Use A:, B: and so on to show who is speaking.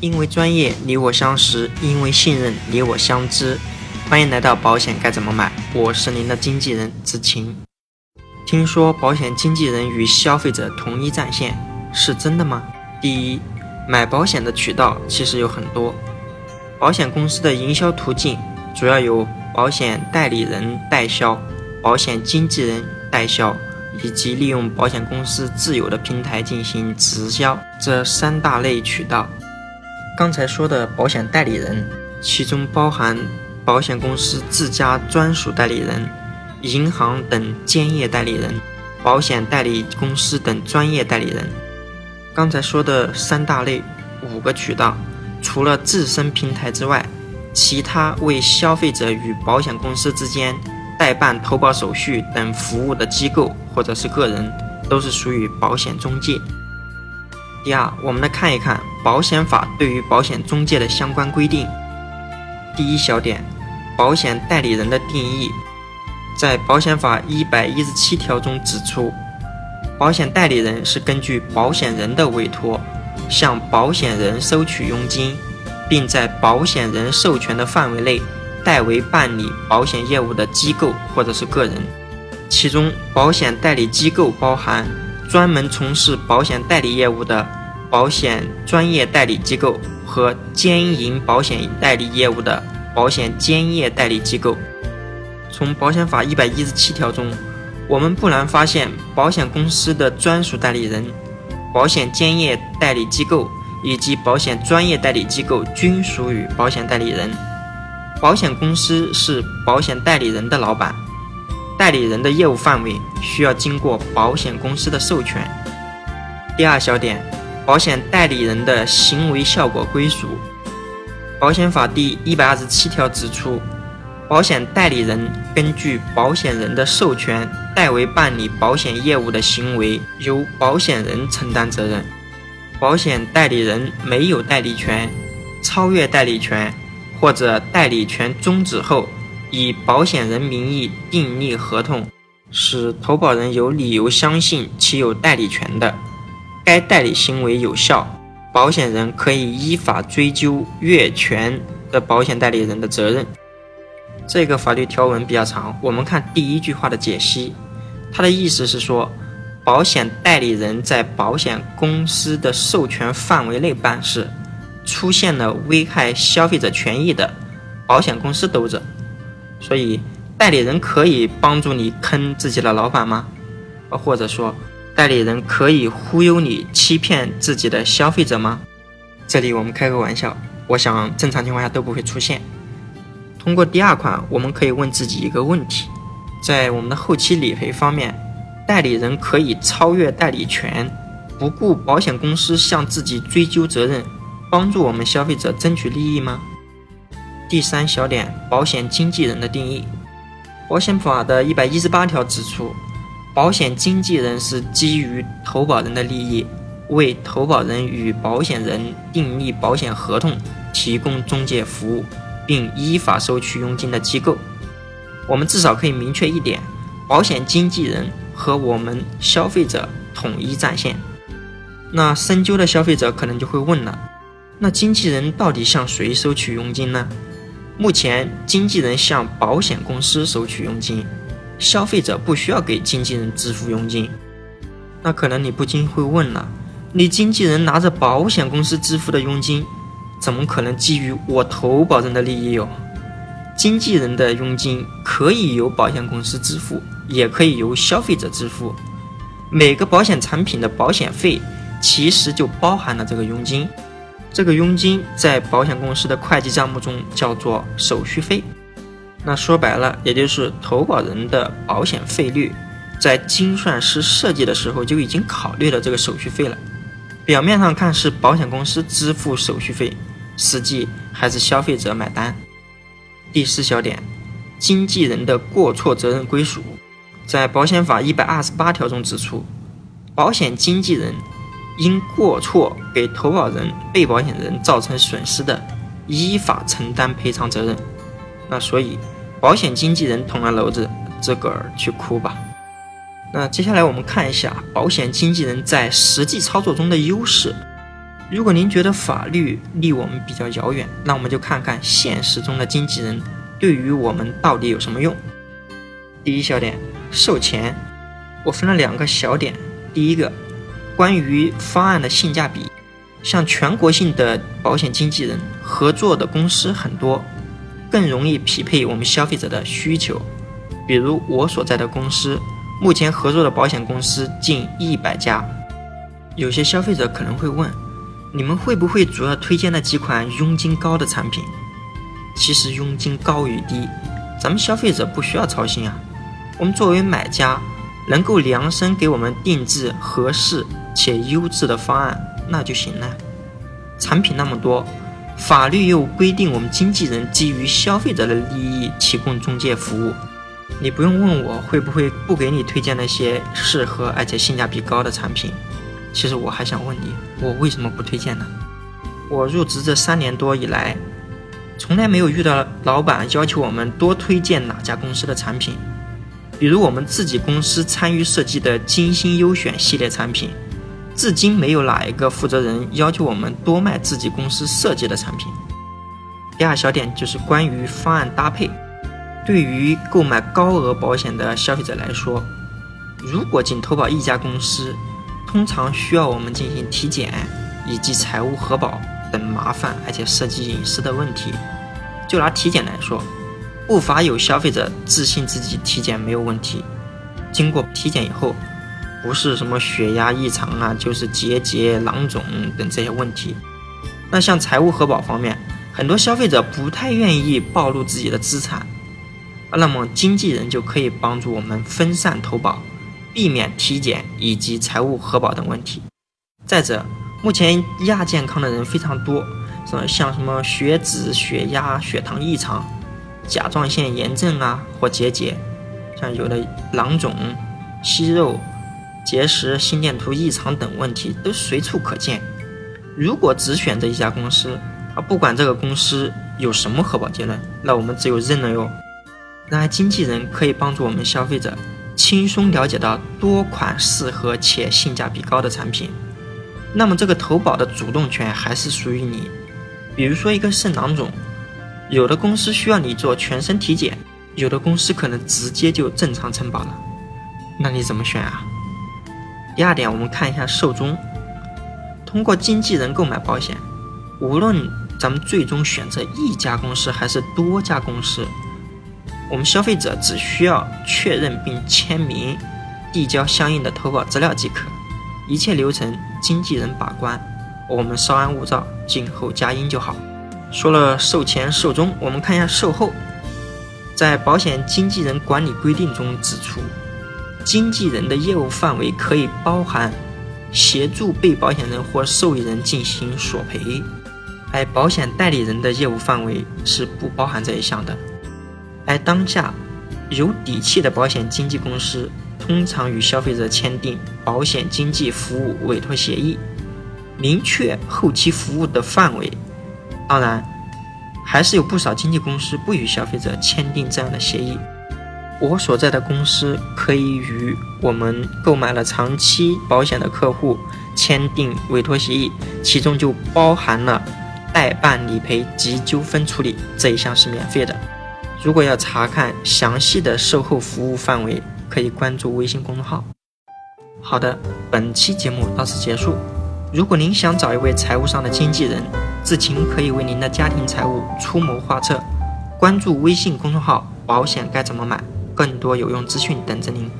A: 因为专业你我相识，因为信任你我相知。欢迎来到保险该怎么买，我是您的经纪人子晴。听说保险经纪人与消费者同一战线，是真的吗？第一，买保险的渠道其实有很多，保险公司的营销途径主要有保险代理人代销、保险经纪人代销，以及利用保险公司自有的平台进行直销这三大类渠道。刚才说的保险代理人，其中包含保险公司自家专属代理人、银行等兼业代理人、保险代理公司等专业代理人。刚才说的三大类五个渠道，除了自身平台之外，其他为消费者与保险公司之间代办投保手续等服务的机构或者是个人，都是属于保险中介。第二，我们来看一看保险法对于保险中介的相关规定。第一小点，保险代理人的定义，在保险法一百一十七条中指出，保险代理人是根据保险人的委托，向保险人收取佣金，并在保险人授权的范围内代为办理保险业务的机构或者是个人。其中，保险代理机构包含。专门从事保险代理业务的保险专业代理机构和兼营保险代理业务的保险兼业代理机构。从保险法一百一十七条中，我们不难发现，保险公司的专属代理人、保险兼业代理机构以及保险专业代理机构均属于保险代理人。保险公司是保险代理人的老板。代理人的业务范围需要经过保险公司的授权。第二小点，保险代理人的行为效果归属。保险法第一百二十七条指出，保险代理人根据保险人的授权代为办理保险业务的行为，由保险人承担责任。保险代理人没有代理权、超越代理权或者代理权终止后。以保险人名义订立合同，使投保人有理由相信其有代理权的，该代理行为有效，保险人可以依法追究越权的保险代理人的责任。这个法律条文比较长，我们看第一句话的解析，它的意思是说，保险代理人在保险公司的授权范围内办事，出现了危害消费者权益的，保险公司兜着。所以，代理人可以帮助你坑自己的老板吗？或者说，代理人可以忽悠你、欺骗自己的消费者吗？这里我们开个玩笑，我想正常情况下都不会出现。通过第二款，我们可以问自己一个问题：在我们的后期理赔方面，代理人可以超越代理权，不顾保险公司向自己追究责任，帮助我们消费者争取利益吗？第三小点，保险经纪人的定义。保险法的一百一十八条指出，保险经纪人是基于投保人的利益，为投保人与保险人订立保险合同、提供中介服务，并依法收取佣金的机构。我们至少可以明确一点：保险经纪人和我们消费者统一战线。那深究的消费者可能就会问了：那经纪人到底向谁收取佣金呢？目前，经纪人向保险公司收取佣金，消费者不需要给经纪人支付佣金。那可能你不禁会问了：你经纪人拿着保险公司支付的佣金，怎么可能基于我投保人的利益哟？经纪人的佣金可以由保险公司支付，也可以由消费者支付。每个保险产品的保险费其实就包含了这个佣金。这个佣金在保险公司的会计账目中叫做手续费，那说白了，也就是投保人的保险费率，在精算师设计的时候就已经考虑了这个手续费了。表面上看是保险公司支付手续费，实际还是消费者买单。第四小点，经纪人的过错责任归属，在保险法一百二十八条中指出，保险经纪人。因过错给投保人、被保险人造成损失的，依法承担赔偿责任。那所以，保险经纪人捅了娄子，自个儿去哭吧。那接下来我们看一下保险经纪人在实际操作中的优势。如果您觉得法律离我们比较遥远，那我们就看看现实中的经纪人对于我们到底有什么用。第一小点，售前，我分了两个小点。第一个，关于方案的性价比，像全国性的保险经纪人合作的公司很多，更容易匹配我们消费者的需求。比如我所在的公司，目前合作的保险公司近一百家。有些消费者可能会问。你们会不会主要推荐那几款佣金高的产品？其实佣金高与低，咱们消费者不需要操心啊。我们作为买家，能够量身给我们定制合适且优质的方案，那就行了。产品那么多，法律又规定我们经纪人基于消费者的利益提供中介服务，你不用问我会不会不给你推荐那些适合而且性价比高的产品。其实我还想问你，我为什么不推荐呢？我入职这三年多以来，从来没有遇到老板要求我们多推荐哪家公司的产品。比如我们自己公司参与设计的精心优选系列产品，至今没有哪一个负责人要求我们多卖自己公司设计的产品。第二小点就是关于方案搭配，对于购买高额保险的消费者来说，如果仅投保一家公司。通常需要我们进行体检以及财务核保等麻烦而且涉及隐私的问题。就拿体检来说，不乏有消费者自信自己体检没有问题，经过体检以后，不是什么血压异常啊，就是结节、囊肿等这些问题。那像财务核保方面，很多消费者不太愿意暴露自己的资产，那么经纪人就可以帮助我们分散投保。避免体检以及财务核保等问题。再者，目前亚健康的人非常多，什么像什么血脂、血压、血糖异常、甲状腺炎症啊或结节，像有的囊肿、息肉、结石、心电图异常等问题都随处可见。如果只选择一家公司，啊，不管这个公司有什么核保结论，那我们只有认了哟。然而，经纪人可以帮助我们消费者。轻松了解到多款适合且性价比高的产品，那么这个投保的主动权还是属于你。比如说一个肾囊肿，有的公司需要你做全身体检，有的公司可能直接就正常承保了，那你怎么选啊？第二点，我们看一下寿终。通过经纪人购买保险，无论咱们最终选择一家公司还是多家公司。我们消费者只需要确认并签名，递交相应的投保资料即可，一切流程经纪人把关，我们稍安勿躁，静候佳音就好。说了售前售中，我们看一下售后。在保险经纪人管理规定中指出，经纪人的业务范围可以包含协助被保险人或受益人进行索赔，而保险代理人的业务范围是不包含这一项的。而当下，有底气的保险经纪公司通常与消费者签订保险经纪服务委托协议，明确后期服务的范围。当然，还是有不少经纪公司不与消费者签订这样的协议。我所在的公司可以与我们购买了长期保险的客户签订委托协议，其中就包含了代办理赔及纠纷处理这一项是免费的。如果要查看详细的售后服务范围，可以关注微信公众号。好的，本期节目到此结束。如果您想找一位财务上的经纪人，志勤可以为您的家庭财务出谋划策。关注微信公众号“保险该怎么买”，更多有用资讯等着您。